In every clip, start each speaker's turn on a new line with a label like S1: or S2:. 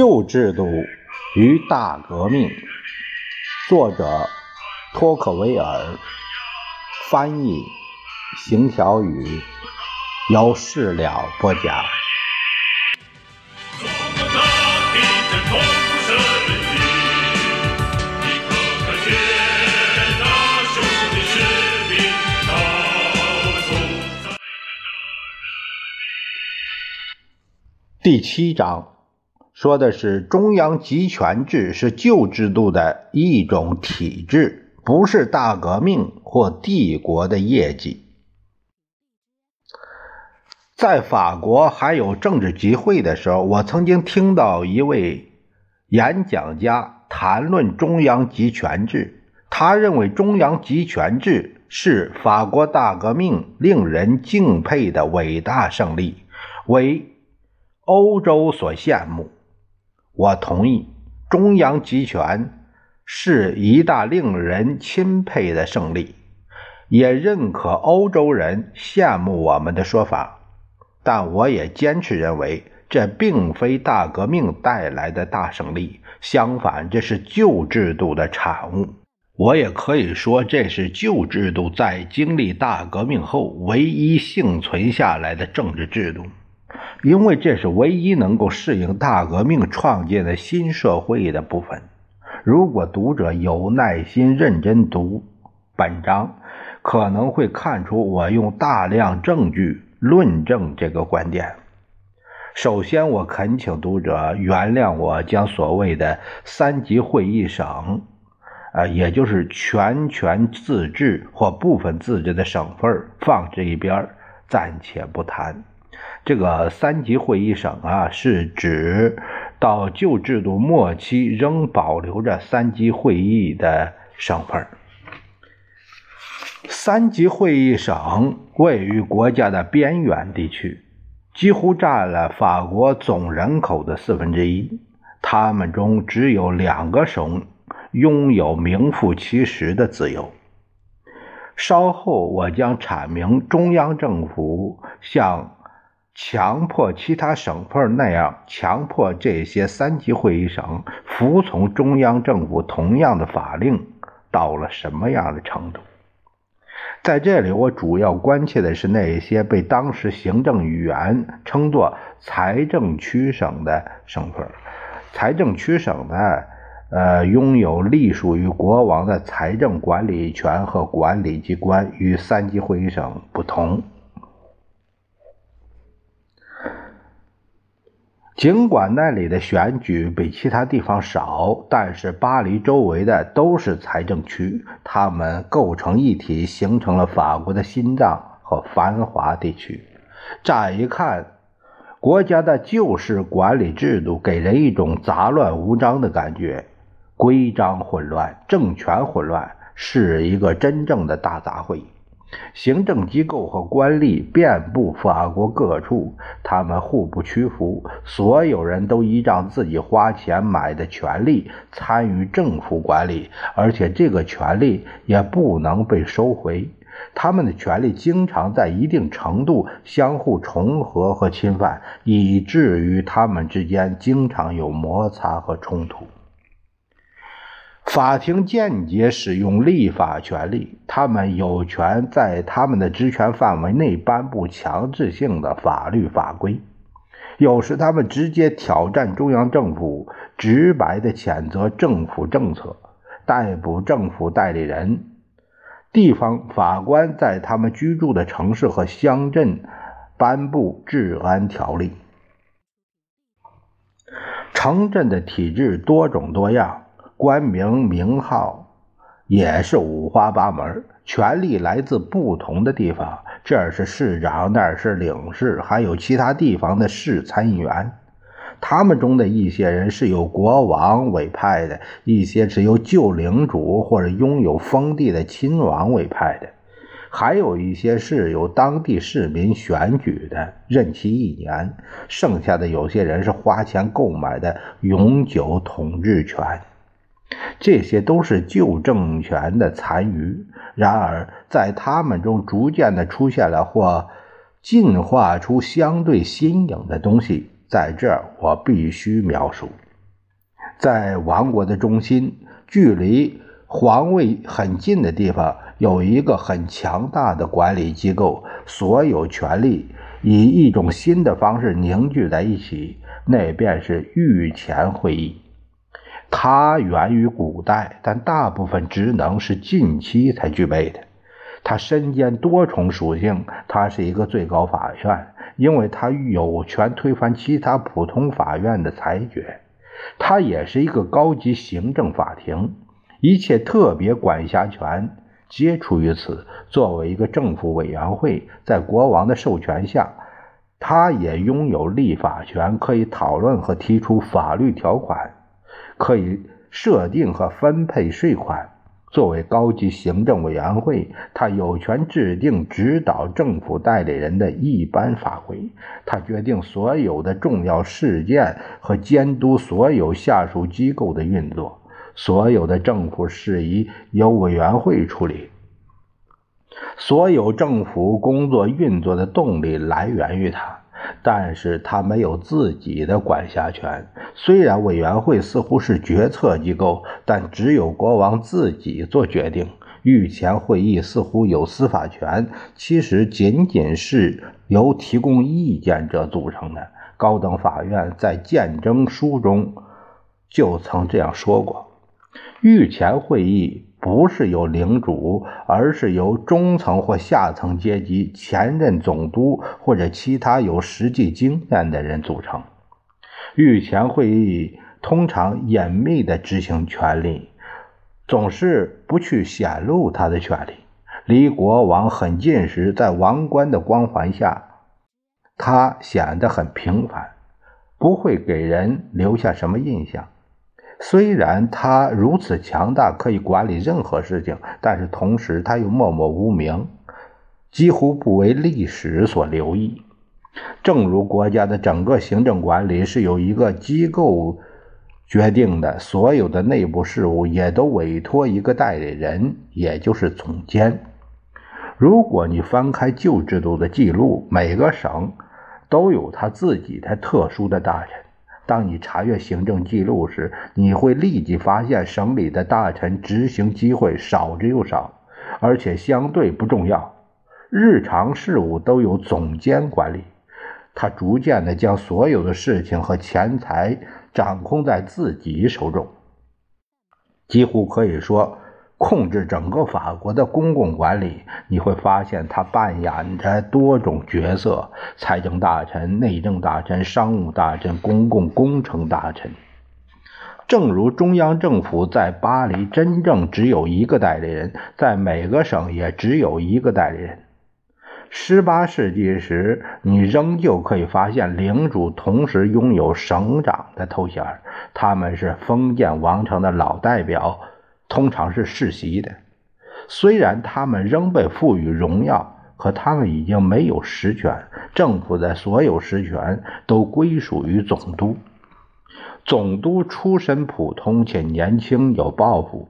S1: 旧制度与大革命，作者托克维尔，翻译邢小雨，由事了播讲。第七章。说的是中央集权制是旧制度的一种体制，不是大革命或帝国的业绩。在法国还有政治集会的时候，我曾经听到一位演讲家谈论中央集权制。他认为中央集权制是法国大革命令人敬佩的伟大胜利，为欧洲所羡慕。我同意，中央集权是一大令人钦佩的胜利，也认可欧洲人羡慕我们的说法。但我也坚持认为，这并非大革命带来的大胜利，相反，这是旧制度的产物。我也可以说，这是旧制度在经历大革命后唯一幸存下来的政治制度。因为这是唯一能够适应大革命创建的新社会的部分。如果读者有耐心认真读本章，可能会看出我用大量证据论证这个观点。首先，我恳请读者原谅我将所谓的三级会议省，呃，也就是全权自治或部分自治的省份放这一边，暂且不谈。这个三级会议省啊，是指到旧制度末期仍保留着三级会议的省份。三级会议省位于国家的边远地区，几乎占了法国总人口的四分之一。他们中只有两个省拥有名副其实的自由。稍后我将阐明中央政府向。强迫其他省份那样强迫这些三级会议省服从中央政府同样的法令，到了什么样的程度？在这里，我主要关切的是那些被当时行政语言称作财政区省的省份。财政区省呢，呃，拥有隶属于国王的财政管理权和管理机关，与三级会议省不同。尽管那里的选举比其他地方少，但是巴黎周围的都是财政区，它们构成一体，形成了法国的心脏和繁华地区。乍一看，国家的旧式管理制度给人一种杂乱无章的感觉，规章混乱，政权混乱，是一个真正的大杂烩。行政机构和官吏遍布法国各处，他们互不屈服，所有人都依仗自己花钱买的权利参与政府管理，而且这个权利也不能被收回。他们的权利经常在一定程度相互重合和侵犯，以至于他们之间经常有摩擦和冲突。法庭间接使用立法权力，他们有权在他们的职权范围内颁布强制性的法律法规。有时，他们直接挑战中央政府，直白地谴责政府政策，逮捕政府代理人。地方法官在他们居住的城市和乡镇颁布治安条例。城镇的体制多种多样。官名名号也是五花八门，权力来自不同的地方，这儿是市长，那儿是领事，还有其他地方的市参议员。他们中的一些人是由国王委派的，一些是由旧领主或者拥有封地的亲王委派的，还有一些是由当地市民选举的，任期一年。剩下的有些人是花钱购买的永久统治权。这些都是旧政权的残余，然而在他们中逐渐的出现了或进化出相对新颖的东西，在这儿我必须描述。在王国的中心，距离皇位很近的地方，有一个很强大的管理机构，所有权力以一种新的方式凝聚在一起，那便是御前会议。它源于古代，但大部分职能是近期才具备的。它身兼多重属性，它是一个最高法院，因为它有权推翻其他普通法院的裁决。它也是一个高级行政法庭，一切特别管辖权皆出于此。作为一个政府委员会，在国王的授权下，它也拥有立法权，可以讨论和提出法律条款。可以设定和分配税款。作为高级行政委员会，他有权制定指导政府代理人的一般法规。他决定所有的重要事件和监督所有下属机构的运作。所有的政府事宜由委员会处理。所有政府工作运作的动力来源于他。但是他没有自己的管辖权。虽然委员会似乎是决策机构，但只有国王自己做决定。御前会议似乎有司法权，其实仅仅是由提供意见者组成的。高等法院在见证书中就曾这样说过：御前会议。不是由领主，而是由中层或下层阶级、前任总督或者其他有实际经验的人组成。御前会议通常隐秘地执行权力，总是不去显露他的权力。离国王很近时，在王冠的光环下，他显得很平凡，不会给人留下什么印象。虽然他如此强大，可以管理任何事情，但是同时他又默默无名，几乎不为历史所留意。正如国家的整个行政管理是由一个机构决定的，所有的内部事务也都委托一个代理人，也就是总监。如果你翻开旧制度的记录，每个省都有他自己的特殊的大臣。当你查阅行政记录时，你会立即发现省里的大臣执行机会少之又少，而且相对不重要。日常事务都由总监管理，他逐渐地将所有的事情和钱财掌控在自己手中，几乎可以说。控制整个法国的公共管理，你会发现他扮演着多种角色：财政大臣、内政大臣、商务大臣、公共工程大臣。正如中央政府在巴黎真正只有一个代理人，在每个省也只有一个代理人。十八世纪时，你仍旧可以发现领主同时拥有省长的头衔，他们是封建王朝的老代表。通常是世袭的，虽然他们仍被赋予荣耀，可他们已经没有实权。政府的所有实权都归属于总督。总督出身普通且年轻，有抱负。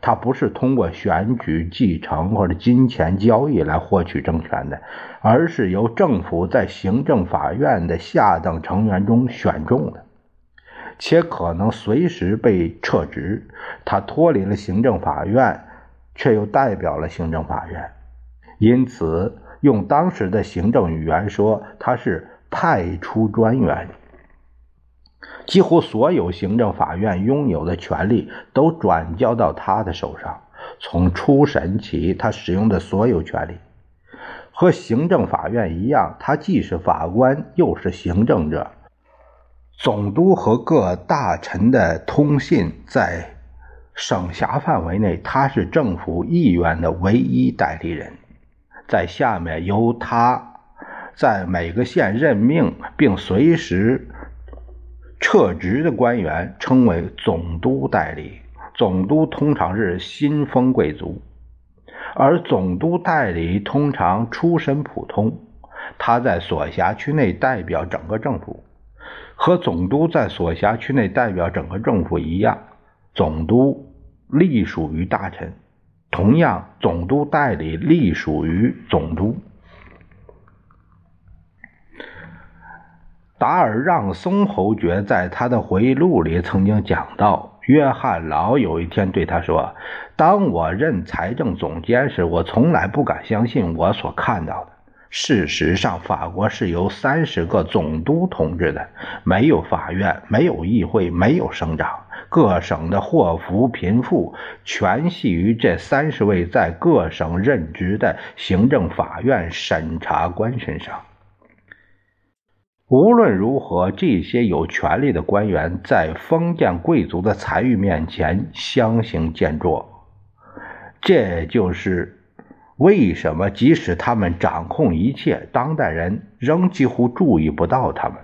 S1: 他不是通过选举、继承或者金钱交易来获取政权的，而是由政府在行政法院的下等成员中选中的。且可能随时被撤职。他脱离了行政法院，却又代表了行政法院，因此用当时的行政语言说，他是派出专员。几乎所有行政法院拥有的权利都转交到他的手上。从初审起，他使用的所有权利和行政法院一样，他既是法官，又是行政者。总督和各大臣的通信在省辖范围内，他是政府意愿的唯一代理人。在下面由他在每个县任命并随时撤职的官员称为总督代理。总督通常是新封贵族，而总督代理通常出身普通。他在所辖区内代表整个政府。和总督在所辖区内代表整个政府一样，总督隶属于大臣，同样，总督代理隶属于总督。达尔让松侯爵在他的回忆录里曾经讲到，约翰劳有一天对他说：“当我任财政总监时，我从来不敢相信我所看到的。事实上，法国是由三十个总督统治的，没有法院，没有议会，没有省长。各省的祸福贫富全系于这三十位在各省任职的行政法院审查官身上。”无论如何，这些有权力的官员在封建贵族的财欲面前相形见绌。这就是为什么，即使他们掌控一切，当代人仍几乎注意不到他们。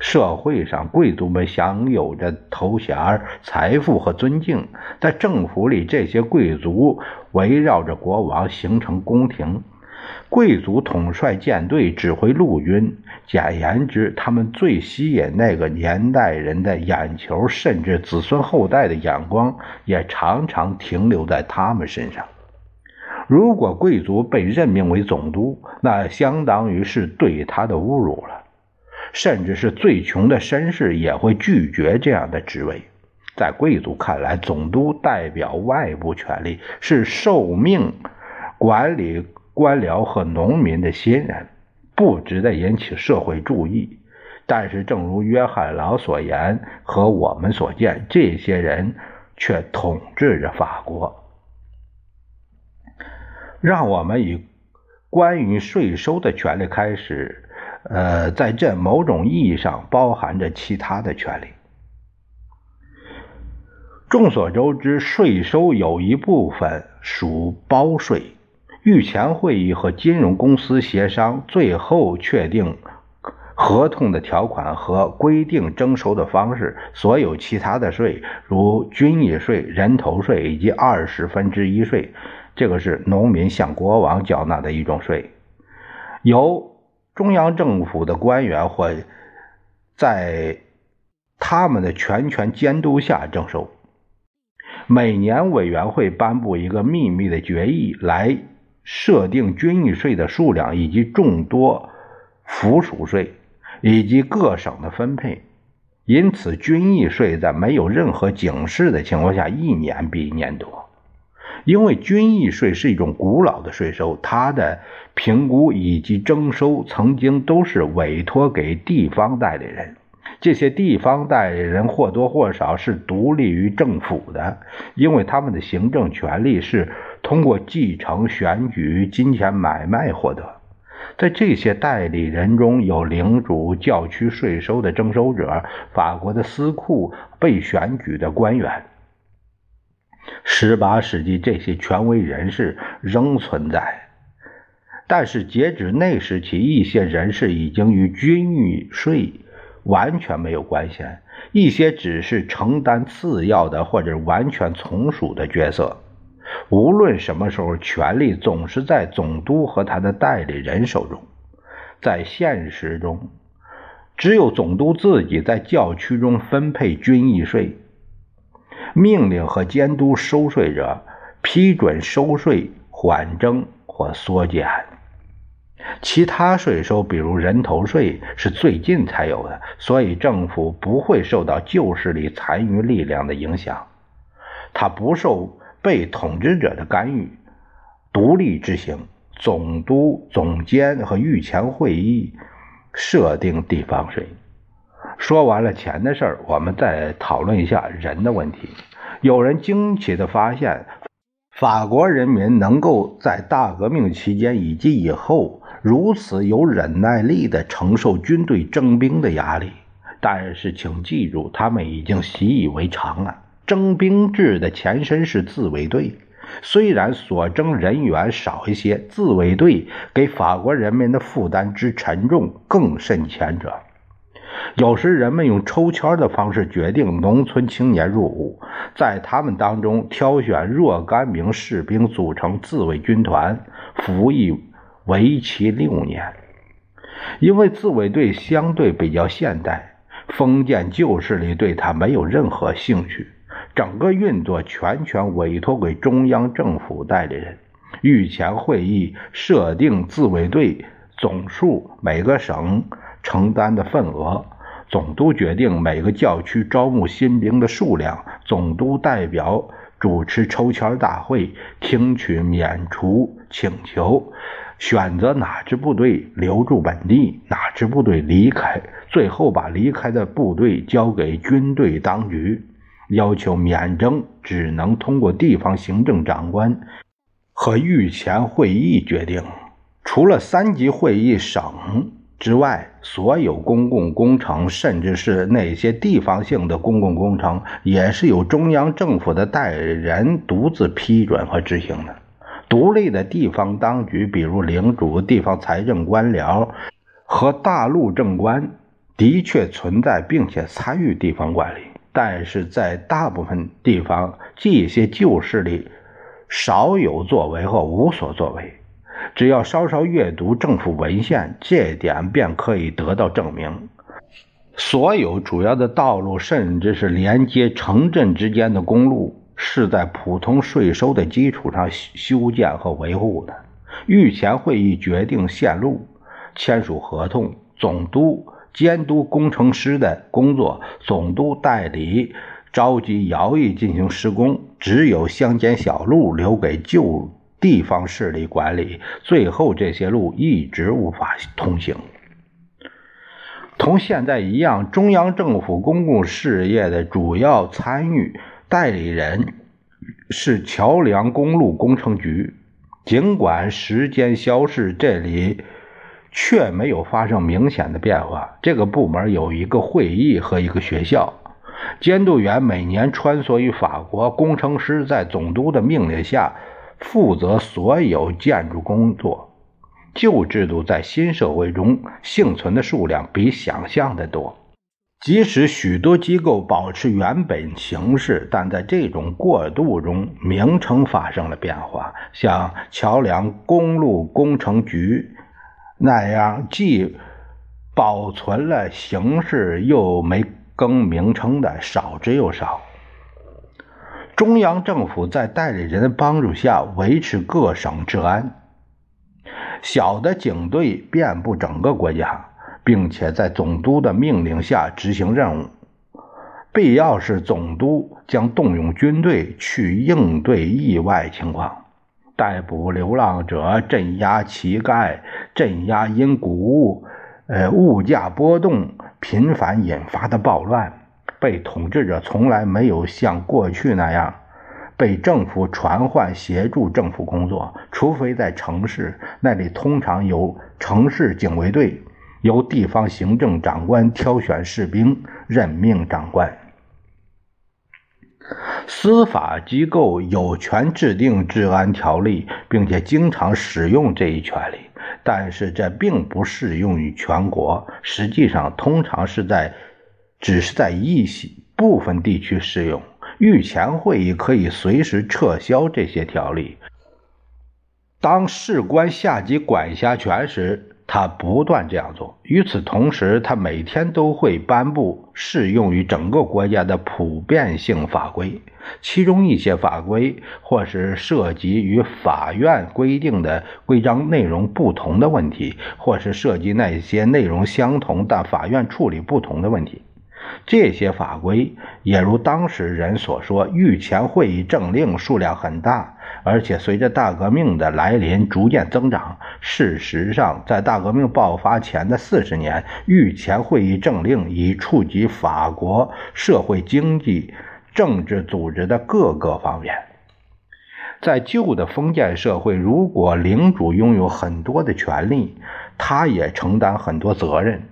S1: 社会上，贵族们享有着头衔、财富和尊敬；在政府里，这些贵族围绕着国王形成宫廷。贵族统帅舰队，指挥陆军。简言之，他们最吸引那个年代人的眼球，甚至子孙后代的眼光也常常停留在他们身上。如果贵族被任命为总督，那相当于是对他的侮辱了。甚至是最穷的绅士也会拒绝这样的职位。在贵族看来，总督代表外部权力，是受命管理。官僚和农民的新人不值得引起社会注意，但是正如约翰劳所言和我们所见，这些人却统治着法国。让我们以关于税收的权利开始，呃，在这某种意义上包含着其他的权利。众所周知，税收有一部分属包税。御前会议和金融公司协商，最后确定合同的条款和规定征收的方式。所有其他的税，如军役税、人头税以及二十分之一税，这个是农民向国王缴纳的一种税，由中央政府的官员或在他们的全权监督下征收。每年委员会颁布一个秘密的决议来。设定军役税的数量以及众多附属税，以及各省的分配，因此军役税在没有任何警示的情况下，一年比一年多。因为军役税是一种古老的税收，它的评估以及征收曾经都是委托给地方代理人。这些地方代理人或多或少是独立于政府的，因为他们的行政权力是通过继承、选举、金钱买卖获得。在这些代理人中有领主、教区税收的征收者、法国的司库、被选举的官员。十八世纪，这些权威人士仍存在，但是截止那时起，一些人士已经与军役税。完全没有关系，一些只是承担次要的或者完全从属的角色。无论什么时候，权力总是在总督和他的代理人手中。在现实中，只有总督自己在教区中分配军役税，命令和监督收税者，批准收税缓征或缩减。其他税收，比如人头税，是最近才有的，所以政府不会受到旧势力残余力量的影响。它不受被统治者的干预，独立执行。总督、总监和御前会议设定地方税。说完了钱的事儿，我们再讨论一下人的问题。有人惊奇地发现，法国人民能够在大革命期间以及以后。如此有忍耐力地承受军队征兵的压力，但是请记住，他们已经习以为常了。征兵制的前身是自卫队，虽然所征人员少一些，自卫队给法国人民的负担之沉重更甚前者。有时人们用抽签的方式决定农村青年入伍，在他们当中挑选若干名士兵组成自卫军团，服役。为期六年，因为自卫队相对比较现代，封建旧势力对他没有任何兴趣。整个运作全权委托给中央政府代理人。御前会议设定自卫队总数，每个省承担的份额。总督决定每个教区招募新兵的数量，总督代表主持抽签大会，听取免除请求，选择哪支部队留驻本地，哪支部队离开，最后把离开的部队交给军队当局，要求免征只能通过地方行政长官和御前会议决定，除了三级会议省。之外，所有公共工程，甚至是那些地方性的公共工程，也是由中央政府的代理人独自批准和执行的。独立的地方当局，比如领主、地方财政官僚和大陆政官，的确存在并且参与地方管理，但是在大部分地方，这些旧势力少有作为或无所作为。只要稍稍阅读政府文献，这点便可以得到证明。所有主要的道路，甚至是连接城镇之间的公路，是在普通税收的基础上修建和维护的。御前会议决定线路，签署合同，总督监督工程师的工作，总督代理召集徭役进行施工。只有乡间小路留给旧。地方势力管理，最后这些路一直无法通行。同现在一样，中央政府公共事业的主要参与代理人是桥梁公路工程局。尽管时间消逝，这里却没有发生明显的变化。这个部门有一个会议和一个学校。监督员每年穿梭于法国，工程师在总督的命令下。负责所有建筑工作。旧制度在新社会中幸存的数量比想象的多。即使许多机构保持原本形式，但在这种过渡中，名称发生了变化。像桥梁公路工程局那样，既保存了形式又没更名称的，少之又少。中央政府在代理人的帮助下维持各省治安，小的警队遍布整个国家，并且在总督的命令下执行任务。必要时，总督将动用军队去应对意外情况，逮捕流浪者，镇压乞丐，镇压因谷物、呃物价波动频繁引发的暴乱。被统治者从来没有像过去那样被政府传唤协助政府工作，除非在城市，那里通常有城市警卫队，由地方行政长官挑选士兵，任命长官。司法机构有权制定治安条例，并且经常使用这一权利，但是这并不适用于全国。实际上，通常是在。只是在一些部分地区适用。御前会议可以随时撤销这些条例。当事关下级管辖权时，他不断这样做。与此同时，他每天都会颁布适用于整个国家的普遍性法规，其中一些法规或是涉及与法院规定的规章内容不同的问题，或是涉及那些内容相同但法院处理不同的问题。这些法规也如当时人所说，御前会议政令数量很大，而且随着大革命的来临逐渐增长。事实上，在大革命爆发前的四十年，御前会议政令已触及法国社会、经济、政治组织的各个方面。在旧的封建社会，如果领主拥有很多的权利，他也承担很多责任。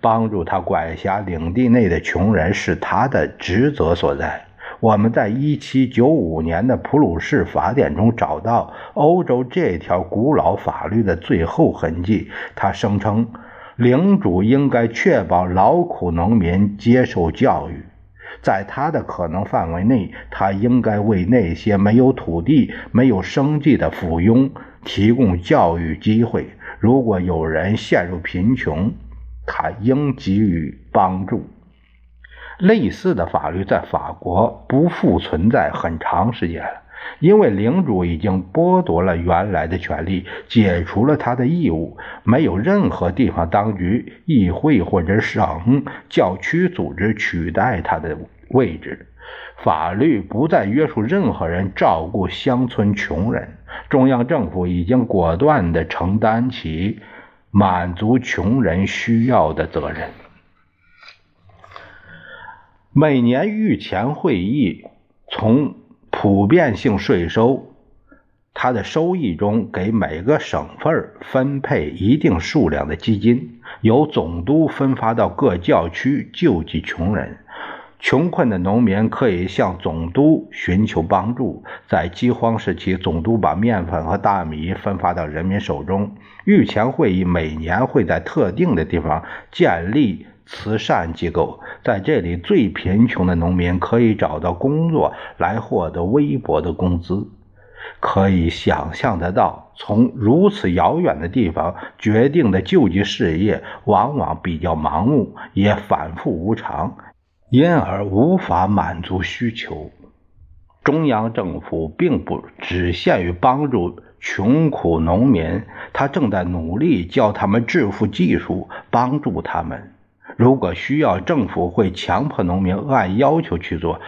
S1: 帮助他管辖领地内的穷人是他的职责所在。我们在1795年的普鲁士法典中找到欧洲这条古老法律的最后痕迹。他声称，领主应该确保劳苦农民接受教育，在他的可能范围内，他应该为那些没有土地、没有生计的附庸提供教育机会。如果有人陷入贫穷，他应给予帮助。类似的法律在法国不复存在很长时间了。因为领主已经剥夺了原来的权利，解除了他的义务，没有任何地方当局、议会或者省、教区组织取代他的位置。法律不再约束任何人照顾乡村穷人。中央政府已经果断地承担起满足穷人需要的责任。每年御前会议从普遍性税收，它的收益中给每个省份分配一定数量的基金，由总督分发到各教区救济穷人。穷困的农民可以向总督寻求帮助。在饥荒时期，总督把面粉和大米分发到人民手中。御前会议每年会在特定的地方建立慈善机构，在这里，最贫穷的农民可以找到工作来获得微薄的工资。可以想象得到，从如此遥远的地方决定的救济事业，往往比较盲目，也反复无常。因而无法满足需求。中央政府并不只限于帮助穷苦农民，他正在努力教他们致富技术，帮助他们。如果需要，政府会强迫农民按要求去做。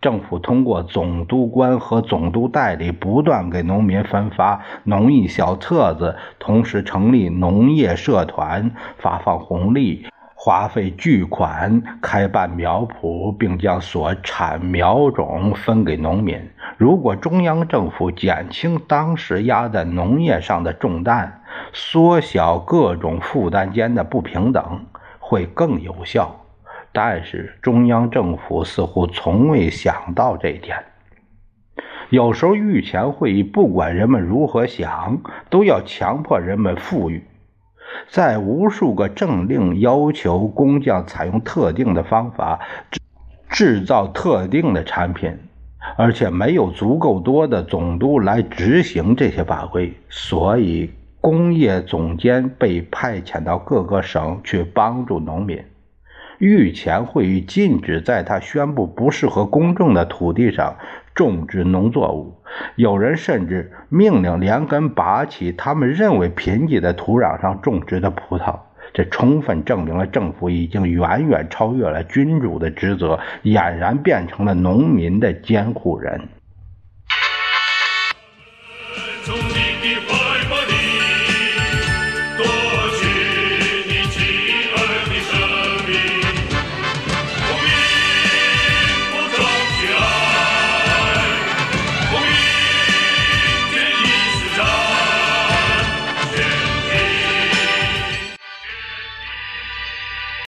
S1: 政府通过总督官和总督代理，不断给农民分发农艺小册子，同时成立农业社团，发放红利。花费巨款开办苗圃，并将所产苗种分给农民。如果中央政府减轻当时压在农业上的重担，缩小各种负担间的不平等，会更有效。但是中央政府似乎从未想到这一点。有时候御前会议不管人们如何想，都要强迫人们富裕。在无数个政令要求工匠采用特定的方法制制造特定的产品，而且没有足够多的总督来执行这些法规，所以工业总监被派遣到各个省去帮助农民。御前会议禁止在他宣布不适合公众的土地上种植农作物，有人甚至命令连根拔起他们认为贫瘠的土壤上种植的葡萄。这充分证明了政府已经远远超越了君主的职责，俨然变成了农民的监护人。